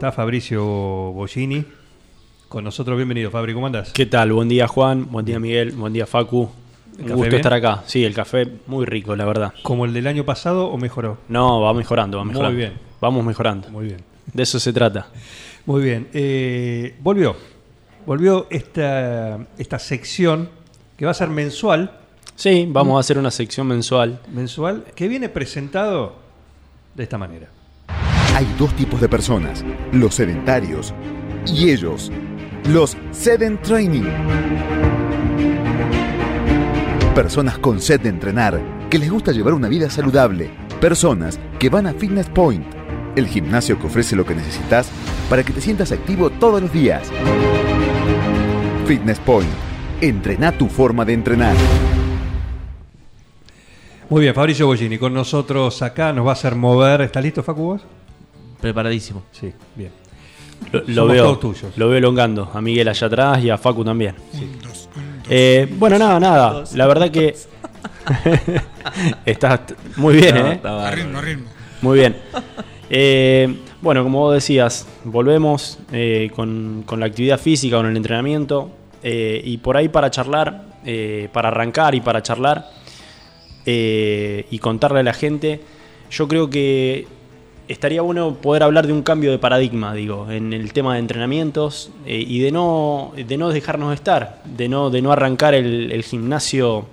Está Fabricio Bollini. Con nosotros, bienvenido, Fabri. ¿Cómo andás? ¿Qué tal? Buen día, Juan. Buen día, Miguel. Buen día, Facu. ¿El Un gusto bien? estar acá. Sí, el café muy rico, la verdad. ¿Como el del año pasado o mejoró? No, va mejorando, va Muy mejorando. bien. Vamos mejorando. Muy bien. De eso se trata. Muy bien. Eh, volvió. Volvió esta, esta sección que va a ser mensual. Sí, vamos a hacer una sección mensual. Mensual que viene presentado de esta manera. Hay dos tipos de personas, los sedentarios y ellos, los Sedent Training. Personas con sed de entrenar, que les gusta llevar una vida saludable. Personas que van a Fitness Point, el gimnasio que ofrece lo que necesitas para que te sientas activo todos los días. Fitness Point, entrena tu forma de entrenar. Muy bien, Fabricio Bollini con nosotros acá. Nos va a hacer mover. ¿Estás listo, Facu? Preparadísimo. Sí, bien. Lo, lo Somos veo, todos tuyos. lo veo elongando. A Miguel allá atrás y a Facu también. Eh, bueno, nada, nada. La verdad que. Estás muy bien, No, ¿eh? está A ritmo, a ritmo. Muy bien. Eh, bueno, como vos decías, volvemos eh, con, con la actividad física, con el entrenamiento. eh, y por ahí para charlar, eh, para arrancar y para charlar eh, y contarle a la gente, yo creo que estaría bueno poder hablar de un cambio de paradigma, digo, en el tema de entrenamientos eh, y de no, de no dejarnos estar, de no, de no arrancar el, el gimnasio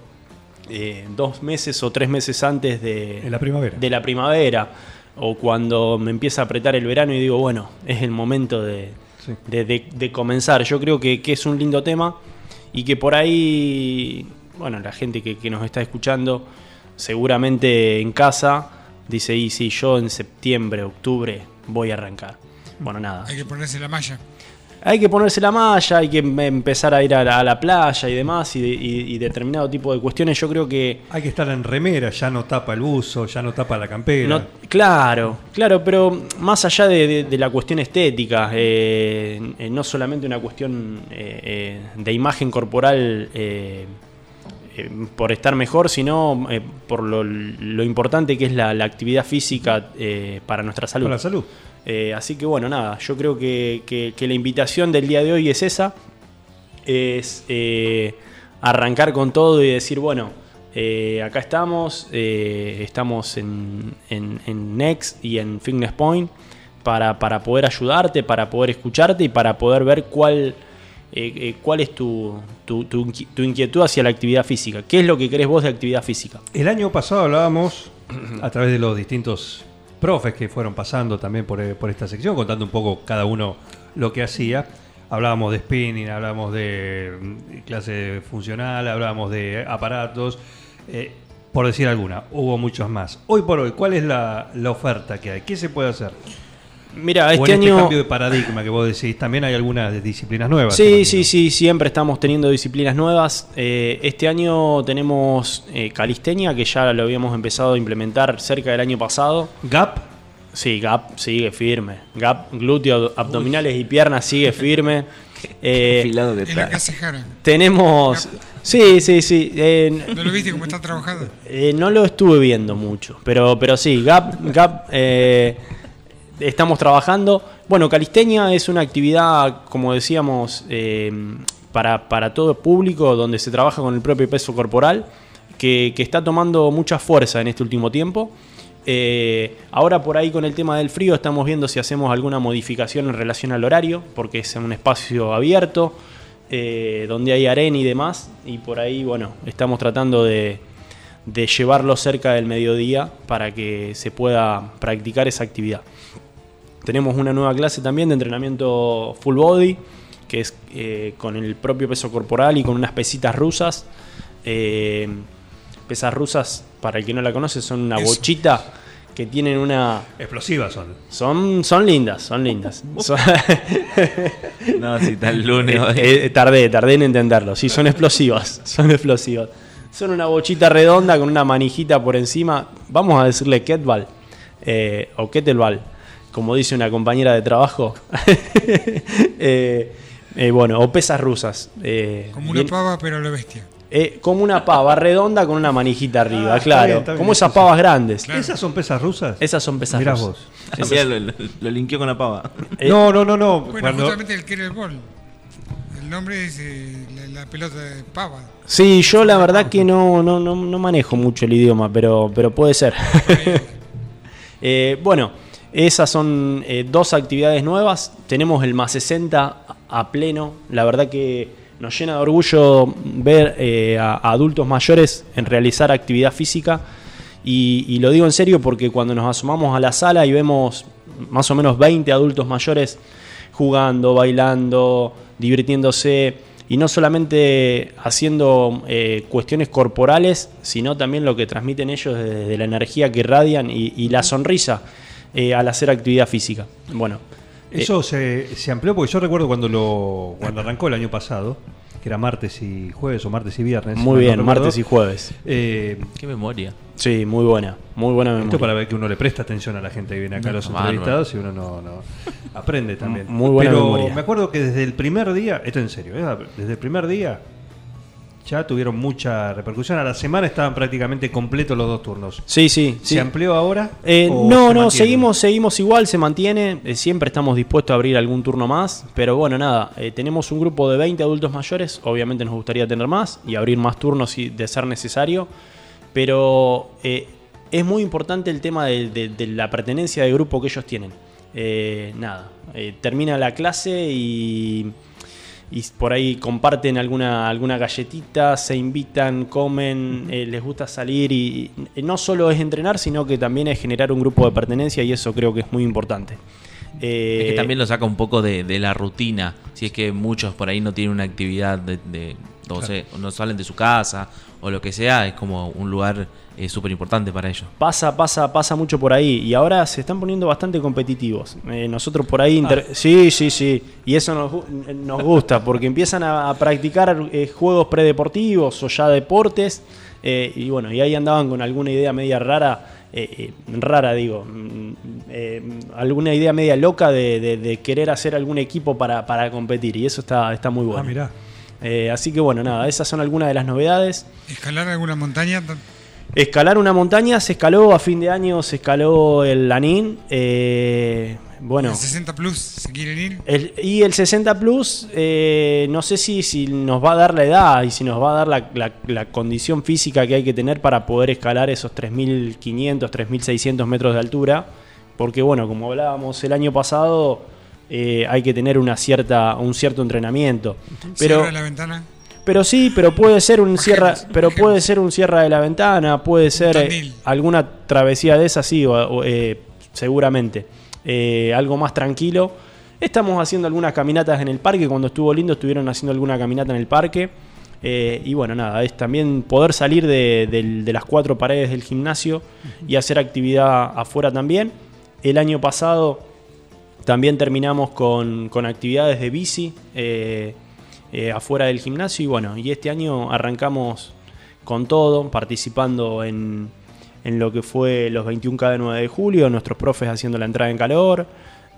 eh, dos meses o tres meses antes de, En la primavera. de la primavera o cuando me empieza a apretar el verano y digo, bueno, es el momento de, Sí. de, de- de comenzar. Yo creo que, que es un lindo tema y que por ahí, bueno, la gente que, que nos está escuchando, seguramente en casa, dice, y sí, yo en septiembre, octubre voy a arrancar. Bueno, nada. Hay que ponerse la malla. Hay que ponerse la malla, hay que em- empezar a ir a la, a la playa y demás, y, y- y determinado tipo de cuestiones. Yo creo que Hay que estar en remera, ya no tapa el buzo, ya no tapa la campera. No, claro, claro, pero más allá de, de- de la cuestión estética, eh, eh, no solamente una cuestión eh, eh, de imagen corporal eh, por estar mejor, sino eh, por lo, lo importante que es la, la actividad física eh, para nuestra salud. Para la salud. Así que bueno, nada, yo creo que, que- que la invitación del día de hoy es esa, es arrancar con todo y decir, bueno, acá estamos, estamos en, en- en Next y en Fitness Point para, para poder ayudarte, para poder escucharte y para poder ver cuál, eh, eh, cuál es tu, tu- tu inqui- tu inquietud hacia la actividad física. ¿Qué es lo que querés vos de actividad física? El año pasado hablábamos a través de los distintos profes que fueron pasando también por, eh, por esta sección, contando un poco cada uno lo que hacía. Hablábamos de spinning, hablábamos de mm, clase funcional, hablábamos de aparatos, eh, por decir alguna. Hubo muchos más. Hoy por hoy, ¿cuál es la, la oferta que hay? ¿Qué se puede hacer? Mira, o este en este año... cambio de paradigma que vos decís, también hay algunas disciplinas nuevas. Sí, sí, sí, siempre estamos teniendo disciplinas nuevas. Eh, este año tenemos eh, calistenia, que ya lo habíamos empezado a implementar cerca del año pasado. ¿Gap? Sí, GAP sigue firme. GAP, glúteo, abdominales y piernas sigue firme. Eh, Afilado que En la casa tenemos... Sí, sí, sí. eh, ¿No lo viste cómo está trabajado? eh, no lo estuve viendo mucho, pero, pero sí, Gap, Gap eh, estamos trabajando. Bueno, calistenia es una actividad, como decíamos, eh, para, para todo público, donde se trabaja con el propio peso corporal, que, que está tomando mucha fuerza en este último tiempo. Eh, ahora por ahí con el tema del frío estamos viendo si hacemos alguna modificación en relación al horario, porque es un espacio abierto, eh, donde hay arena y demás, y por ahí, bueno, estamos tratando de, de llevarlo cerca del mediodía para que se pueda practicar esa actividad. Tenemos una nueva clase también de entrenamiento full body, que es eh, con el propio peso corporal y con unas pesitas rusas. Eh, pesas rusas, para el que no la conoce, son una Eso. bochita que tienen una... Explosivas son. Son, son lindas, son lindas. Son- No, si está el lunes. Eh, eh, tardé, tardé en entenderlo. Sí, son explosivas, son explosivas. Son una bochita redonda con una manijita por encima. Vamos a decirle eh, o kettlebell, como dice una compañera de trabajo. Eh, eh, bueno, o pesas rusas. eh, Como una bien- pava, pero lo bestia. eh, como una pava redonda con una manijita arriba, Ah, está claro. bien, está bien, como esas sí. pavas grandes. ¿Esas son pesas rusas? Esas son pesas Mirá rusas. vos. Lo, lo, lo linkeó con la pava. Eh, No, no, no, no. Bueno, Cuando- justamente el. El nombre es eh, la, la pelota de pava. Sí, yo la verdad que no, no, no, no manejo mucho el idioma, pero, pero puede ser. Eh, bueno, esas son eh, dos actividades nuevas. Tenemos el más 60 a pleno. La verdad que nos llena de orgullo ver eh, a, a adultos mayores en realizar actividad física. Y, y lo digo en serio porque cuando nos asomamos a la sala y vemos más o menos 20 adultos mayores jugando, bailando, divirtiéndose y no solamente haciendo eh, cuestiones corporales, sino también lo que transmiten ellos de, de la energía que irradian y, y la sonrisa eh, al hacer actividad física. Bueno, eh, Eso se, se amplió porque yo recuerdo cuando lo cuando arrancó el año pasado, que era martes y jueves o martes y viernes. muy bien, recuerdo, martes y jueves. eh, Qué memoria. Sí, muy buena, muy buena memoria. esto para ver que uno le presta atención a la gente que viene acá a los entrevistados y uno no, no aprende también. Muy buena Pero memoria. me acuerdo que desde el primer día, esto en serio, ¿eh? desde el primer día ya tuvieron mucha repercusión. A la semana estaban prácticamente completos los dos turnos. Sí, sí, sí. ¿Se amplió ahora? Eh, no, se no, seguimos, seguimos igual, se mantiene. eh, siempre estamos dispuestos a abrir algún turno más. Pero bueno, nada, eh, tenemos un grupo de 20 adultos mayores. Obviamente nos gustaría tener más y abrir más turnos si de ser necesario. Pero es muy importante el tema de, de- de la pertenencia de grupo que ellos tienen. Nada, termina la clase y, y por ahí comparten alguna, alguna galletita, se invitan, comen, eh, les gusta salir y, y no solo es entrenar, sino que también es generar un grupo de pertenencia y eso creo que es muy importante. Eh, Es que también lo saca un poco de, de la rutina. Si es que muchos por ahí no tienen una actividad de, de- sea, no salen de su casa o lo que sea, es como un lugar eh, súper importante para ellos. Pasa, pasa, pasa mucho por ahí. Y ahora se están poniendo bastante competitivos. Eh, nosotros por ahí. inter- Sí, sí, sí. Y eso nos, nos gusta, porque empiezan a, a practicar eh, juegos predeportivos o ya deportes. eh, y bueno, y ahí andaban con alguna idea media rara. eh, eh, rara, digo. mm, eh, alguna idea media loca de, de- de querer hacer algún equipo para, para competir. Y eso está, está muy bueno. Ah, mirá. Eh, así que bueno, nada, esas son algunas de las novedades. Escalar alguna montaña. Escalar una montaña, se escaló a fin de año, se escaló el Lanín. eh, bueno, El 60 Plus, ¿se quieren ir? el- y el 60 Plus, eh, no sé si, si nos va a dar la edad y si nos va a dar la, la- la condición física que hay que tener para poder escalar esos 3.500, 3.600 metros de altura. Porque bueno, como hablábamos el año pasado, eh, hay que tener una cierta, un cierto entrenamiento. Pero, Cierra la ventana. pero sí, pero puede ser un ejemplo, pero puede ser un cierra de la ventana, puede ser eh, alguna travesía de esas, sí, o- o, eh, seguramente. Algo más tranquilo. Estamos haciendo algunas caminatas en el parque. Cuando estuvo lindo, estuvieron haciendo alguna caminata en el parque. Eh, y bueno, nada, es también poder salir de, de las cuatro paredes del gimnasio y hacer actividad afuera también. El año pasado también terminamos con, con actividades de bici eh, eh, afuera del gimnasio y bueno, y este año arrancamos con todo, participando en, en lo que fue los 21K de 9 de julio, nuestros profes haciendo la entrada en calor,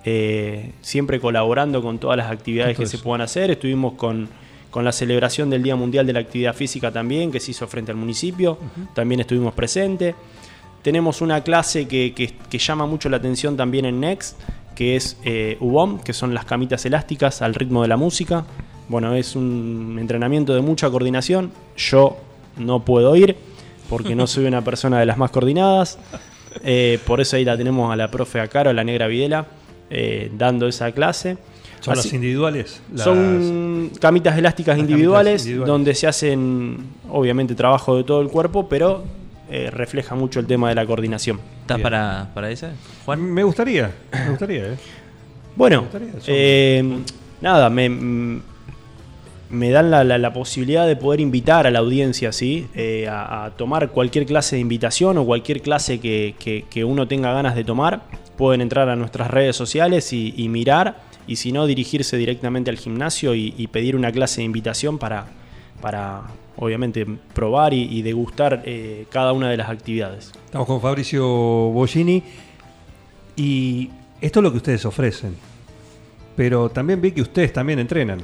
eh, siempre colaborando con todas las actividades que se puedan hacer. Estuvimos con, con la celebración del Día Mundial de la Actividad Física también, que se hizo frente al municipio, también estuvimos presentes. Tenemos una clase que, que- que llama mucho la atención también en Next, que es eh, UBOM, que son las camitas elásticas al ritmo de la música. Bueno, es un entrenamiento de mucha coordinación. Yo no puedo ir porque no soy una persona de las más coordinadas. Eh, por eso ahí la tenemos a la profe Acaro, la negra Videla, eh, dando esa clase. ¿Son Así- las individuales? Las- son camitas elásticas Las individuales, camitas individuales. donde se hacen, obviamente, trabajo de todo el cuerpo, pero eh, refleja mucho el tema de la coordinación. ¿Estás Bien. para, para esa, Juan? Me gustaría, me gustaría, ¿eh? Bueno, Me gustaría, son- eh, nada, me, mm, me dan la, la- la posibilidad de poder invitar a la audiencia, ¿sí? Eh, a, a tomar cualquier clase de invitación o cualquier clase que, que- que uno tenga ganas de tomar. Pueden entrar a nuestras redes sociales y, y mirar, y si no, dirigirse directamente al gimnasio y, y pedir una clase de invitación para, para obviamente, probar y, y degustar eh, cada una de las actividades. Estamos con Fabricio Bollini y esto es lo que ustedes ofrecen. Pero también vi que ustedes también entrenan.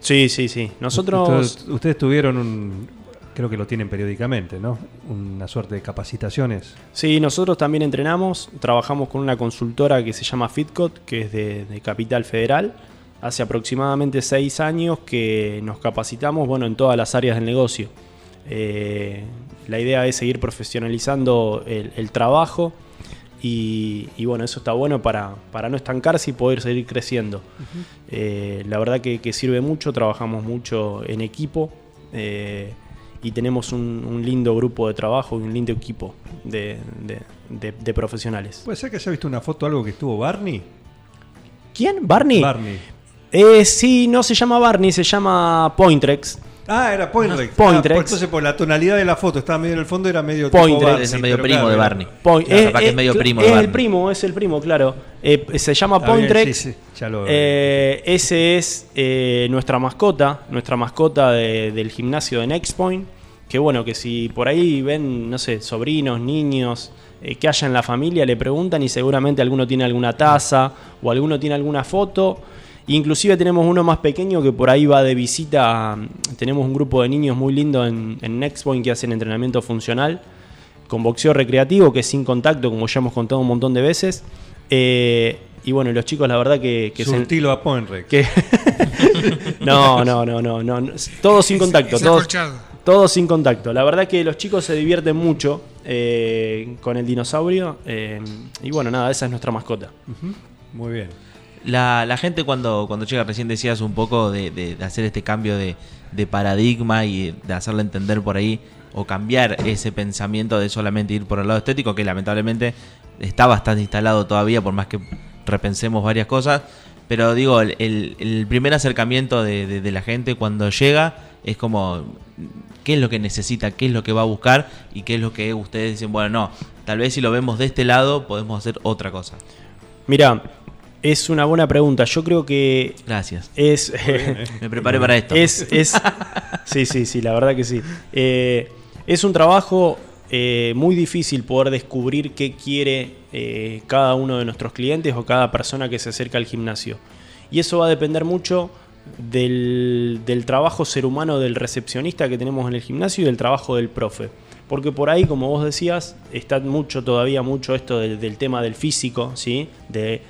Sí, sí, sí. Nosotros... Ustedes, ustedes tuvieron un, creo que lo tienen periódicamente, ¿no? Una suerte de capacitaciones. Sí, nosotros también entrenamos, trabajamos con una consultora que se llama Fitcot, que es de, de Capital Federal. Hace aproximadamente seis años que nos capacitamos bueno, en todas las áreas del negocio. Eh, la idea es seguir profesionalizando el, el trabajo y, y bueno, eso está bueno para, para no estancarse y poder seguir creciendo. Eh, la verdad que, que sirve mucho, trabajamos mucho en equipo eh, y tenemos un, un lindo grupo de trabajo y un lindo equipo de, de- de- de profesionales. ¿Puede ser que haya visto una foto algo que estuvo Barney? ¿Quién? ¿Barney? Barney. Eh, sí, no se llama Barney, se llama Pointrex. Ah, era Pointrex. Pointrex. Ah, por- entonces, por la tonalidad de la foto, estaba medio en el fondo, era medio Pointrex. tipo Barney, Es el medio primo claro, de Barney. Point- Claro, eh, capaz que es medio de el primo, es el primo, claro. Eh, se llama Pointrex. sí, sí, ya lo- Eh, ese es eh, nuestra mascota, nuestra mascota de- del gimnasio de Next Point. Que bueno, que si por ahí ven, no sé, sobrinos, niños eh, que haya en la familia, le preguntan y seguramente alguno tiene alguna taza o alguno tiene alguna foto. Inclusive tenemos uno más pequeño que por ahí va de visita. a- Tenemos un grupo de niños muy lindo en, en Next Point que hacen entrenamiento funcional con boxeo recreativo, que es sin contacto, como ya hemos contado un montón de veces. Eh, y bueno, los chicos, la verdad que, que Su se- estilo a Pointrex. que- no, no, no, no, no, todo sin contacto, es todo, acolchado. todo sin contacto. La verdad que los chicos se divierten mucho eh, con el dinosaurio eh, y bueno, nada, esa es nuestra mascota. Muy bien. La, la gente cuando, cuando llega, recién decías un poco de, de- hacer este cambio de, de paradigma y de hacerle entender por ahí o cambiar ese pensamiento de solamente ir por el lado estético, que lamentablemente está bastante instalado todavía, por más que repensemos varias cosas. Pero digo, el, el- el primer acercamiento de la gente cuando llega es como, ¿qué es lo que necesita? ¿Qué es lo que va a buscar? Y qué es lo que ustedes dicen, bueno, no, tal vez si lo vemos de este lado podemos hacer otra cosa. Mira, es una buena pregunta. Yo creo que Gracias. es... Me preparé para esto. Es, es, sí, sí, sí, la verdad que sí. Eh, es un trabajo eh, muy difícil poder descubrir qué quiere eh, cada uno de nuestros clientes o cada persona que se acerca al gimnasio. Y eso va a depender mucho del, del trabajo ser humano del recepcionista que tenemos en el gimnasio y del trabajo del profe. Porque por ahí, como vos decías, está mucho todavía mucho esto del, del tema del físico, ¿sí? De,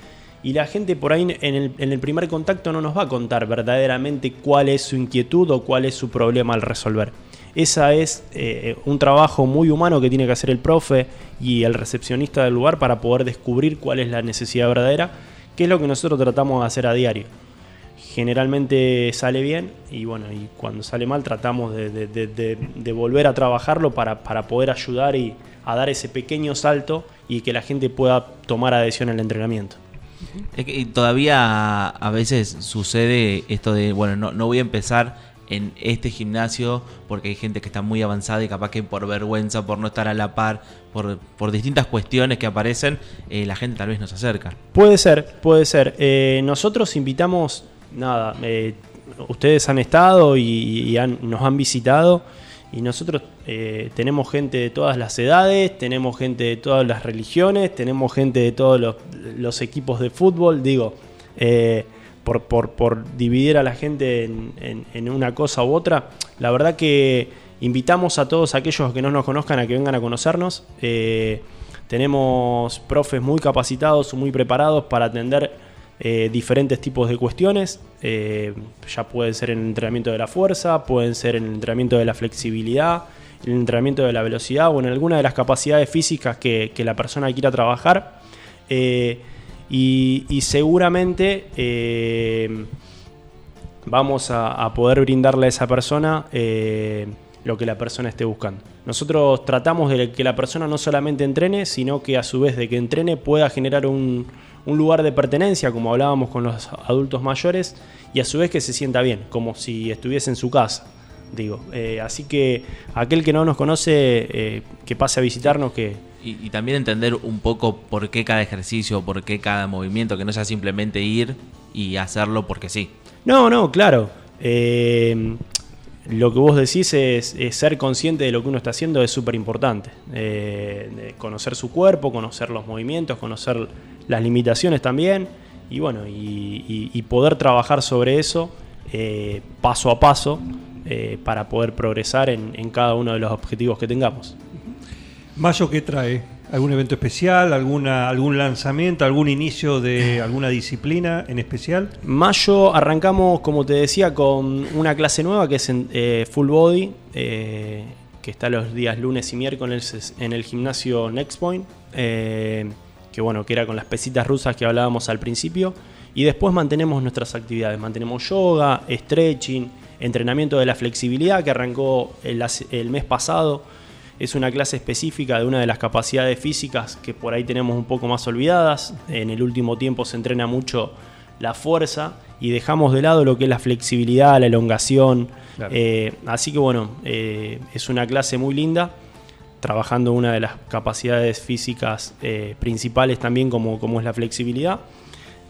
y la gente por ahí en el, primer contacto no nos va a contar verdaderamente cuál es su inquietud o cuál es su problema al resolver. Esa es eh, un trabajo muy humano que tiene que hacer el profe y el recepcionista del lugar para poder descubrir cuál es la necesidad verdadera, que es lo que nosotros tratamos de hacer a diario. Generalmente sale bien y bueno, y cuando sale mal tratamos de, volver a trabajarlo para poder ayudar y a dar ese pequeño salto y que la gente pueda tomar adhesión al entrenamiento. Es que todavía a veces sucede esto de, bueno, no, no voy a empezar en este gimnasio porque hay gente que está muy avanzada y capaz que por vergüenza, por no estar a la par, por, por distintas cuestiones que aparecen, eh, la gente tal vez no se acerca. Puede ser, puede ser. Eh, nosotros invitamos, nada, eh, ustedes han estado y, y han- nos han visitado y nosotros eh, tenemos gente de todas las edades, tenemos gente de todas las religiones, tenemos gente de todos los, equipos de fútbol, digo, eh, por, por- por dividir a la gente en, en- en una cosa u otra, la verdad que invitamos a todos aquellos que no nos conozcan a que vengan a conocernos. Eh, tenemos profes muy capacitados, muy preparados para atender eh, diferentes tipos de cuestiones. Eh, ya pueden ser en el entrenamiento de la fuerza, pueden ser en el entrenamiento de la flexibilidad, en el entrenamiento de la velocidad o en alguna de las capacidades físicas que, la persona quiera trabajar. Eh, y, seguramente vamos a, poder brindarle a esa persona lo que la persona esté buscando. Nosotros tratamos de que la persona no solamente entrene, sino que a su vez de que entrene pueda generar un, un lugar de pertenencia, como hablábamos con los adultos mayores, y a su vez que se sienta bien, como si estuviese en su casa. Digo, Eh, así que aquel que no nos conoce, eh, que pase a visitarnos, que, Y, y también entender un poco por qué cada ejercicio, por qué cada movimiento, que no sea simplemente ir y hacerlo porque sí. No, no, claro. Eh, lo que vos decís es, ser consciente de lo que uno está haciendo es súper importante. Eh, conocer su cuerpo, conocer los movimientos, conocer las limitaciones también. Y bueno, y, poder trabajar sobre eso eh, paso a paso eh, para poder progresar en cada uno de los objetivos que tengamos. Mayo, ¿qué trae? ¿Algún evento especial? Alguna, ¿Algún lanzamiento? ¿Algún inicio de alguna disciplina en especial? Mayo arrancamos, como te decía, con una clase nueva que es en, eh, Full Body, eh, que está los días lunes y miércoles en el gimnasio Next Point, eh, que bueno, que era con las pesitas rusas que hablábamos al principio. Y después mantenemos nuestras actividades, mantenemos yoga, stretching, entrenamiento de la flexibilidad que arrancó el mes pasado. Es una clase específica de una de las capacidades físicas que por ahí tenemos un poco más olvidadas. En el último tiempo se entrena mucho la fuerza y dejamos de lado lo que es la flexibilidad, la elongación. Claro. Eh, así que bueno, eh, es una clase muy linda, trabajando una de las capacidades físicas eh, principales también como, como es la flexibilidad.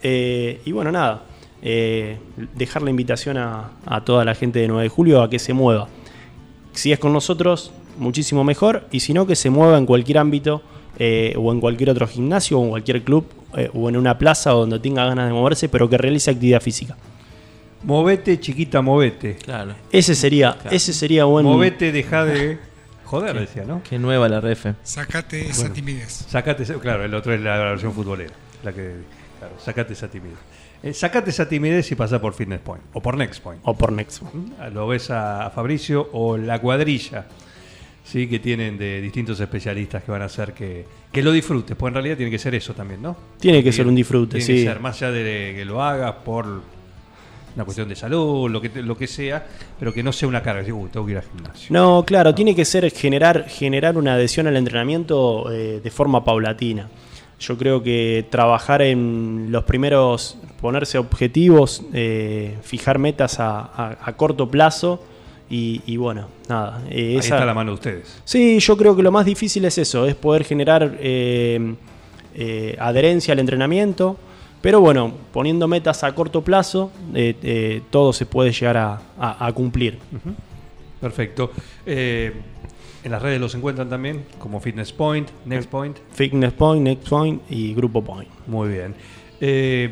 Y bueno, nada, dejar la invitación a, a toda la gente de 9 de julio a que se mueva. Si es con nosotros, muchísimo mejor, y si no, que se mueva en cualquier ámbito, eh, o en cualquier otro gimnasio, o en cualquier club, eh, o en una plaza donde tenga ganas de moverse, pero que realice actividad física. Movete, chiquita, movete. Claro. Ese sería, ese sería buen. Movete, deja de joder, decía, ¿no? Qué nueva la ref. Sacate esa Bueno. timidez. Sacate, esa- claro, el otro es la versión futbolera. La que, claro, sacate esa timidez. Eh, sacate esa timidez y pasa por Fitness Point o por Next Point. O por Next. ¿Mm? Lo ves a, a Fabricio o la cuadrilla, sí, que tienen de distintos especialistas que van a hacer que, que lo disfrutes. Pues en realidad tiene que ser eso también, ¿no? Tiene que ser un disfrute, tiene sí. que ser, más allá de que lo hagas por una cuestión de salud, lo que, lo que sea, pero que no sea una carga. Decir, Uy, tengo que ir al gimnasio. No, claro, tiene que ser generar, generar una adhesión al entrenamiento eh, de forma paulatina. Yo creo que trabajar en los primeros, ponerse objetivos, eh, fijar metas a, a- a corto plazo y, y bueno, nada. eh, Ahí esa- está la mano de ustedes. Sí, yo creo que lo más difícil es eso, es poder generar eh, eh, adherencia al entrenamiento. Pero bueno, poniendo metas a corto plazo, todo se puede llegar a, a- a cumplir. Perfecto. En las redes los encuentran también como Fitness Point, Next Point. Fitness Point, Next Point y Grupo Point. Muy bien. Eh,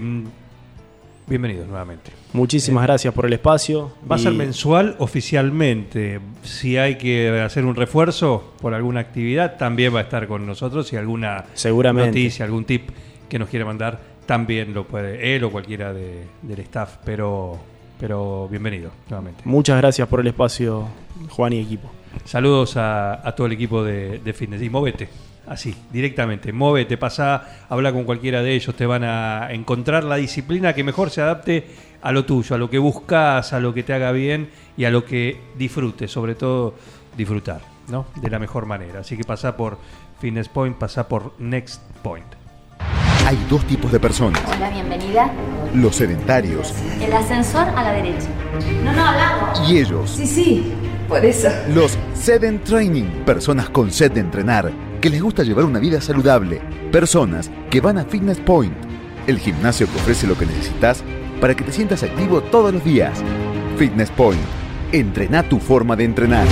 bienvenidos nuevamente. Muchísimas gracias por el espacio. Va a y ser mensual oficialmente. Si hay que hacer un refuerzo por alguna actividad, también va a estar con nosotros. Si alguna Seguramente. noticia, algún tip que nos quiere mandar, también lo puede él o cualquiera de- del staff. Pero, pero bienvenido nuevamente. Muchas gracias por el espacio, Juan y equipo. Saludos a, a todo el equipo de, de fitness. Y móvete, así, directamente. Móvete, pasa, habla con cualquiera de ellos. Te van a encontrar la disciplina que mejor se adapte a lo tuyo, a lo que buscas, a lo que te haga bien y a lo que disfrutes. Sobre todo, disfrutar, ¿no? De la mejor manera. Así que pasa por Fitness Point, pasa por Next Point. Hay dos tipos de personas. Hola, bienvenida. Los sedentarios El ascensor a la derecha. No, no, hablamos. y ellos. Sí, sí, por eso. Los Sedent Training, personas con sed de entrenar, que les gusta llevar una vida saludable, personas que van a Fitness Point, el gimnasio que ofrece lo que necesitas para que te sientas activo todos los días. Fitness Point, entrena tu forma de entrenar.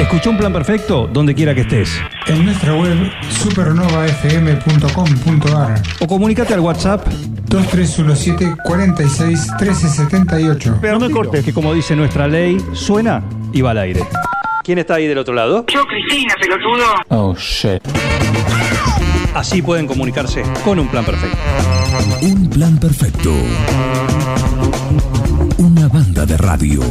Escucha un plan perfecto donde quiera que estés. En nuestra web supernovafm.com.ar O comunícate al WhatsApp. 2317 46 1378. no me cortes, que como dice nuestra ley, suena y va al aire. ¿Quién está ahí del otro lado? Yo, Cristina, pelotudo. Oh, shit. Así pueden comunicarse con un plan perfecto. Un plan perfecto. Una banda de radio.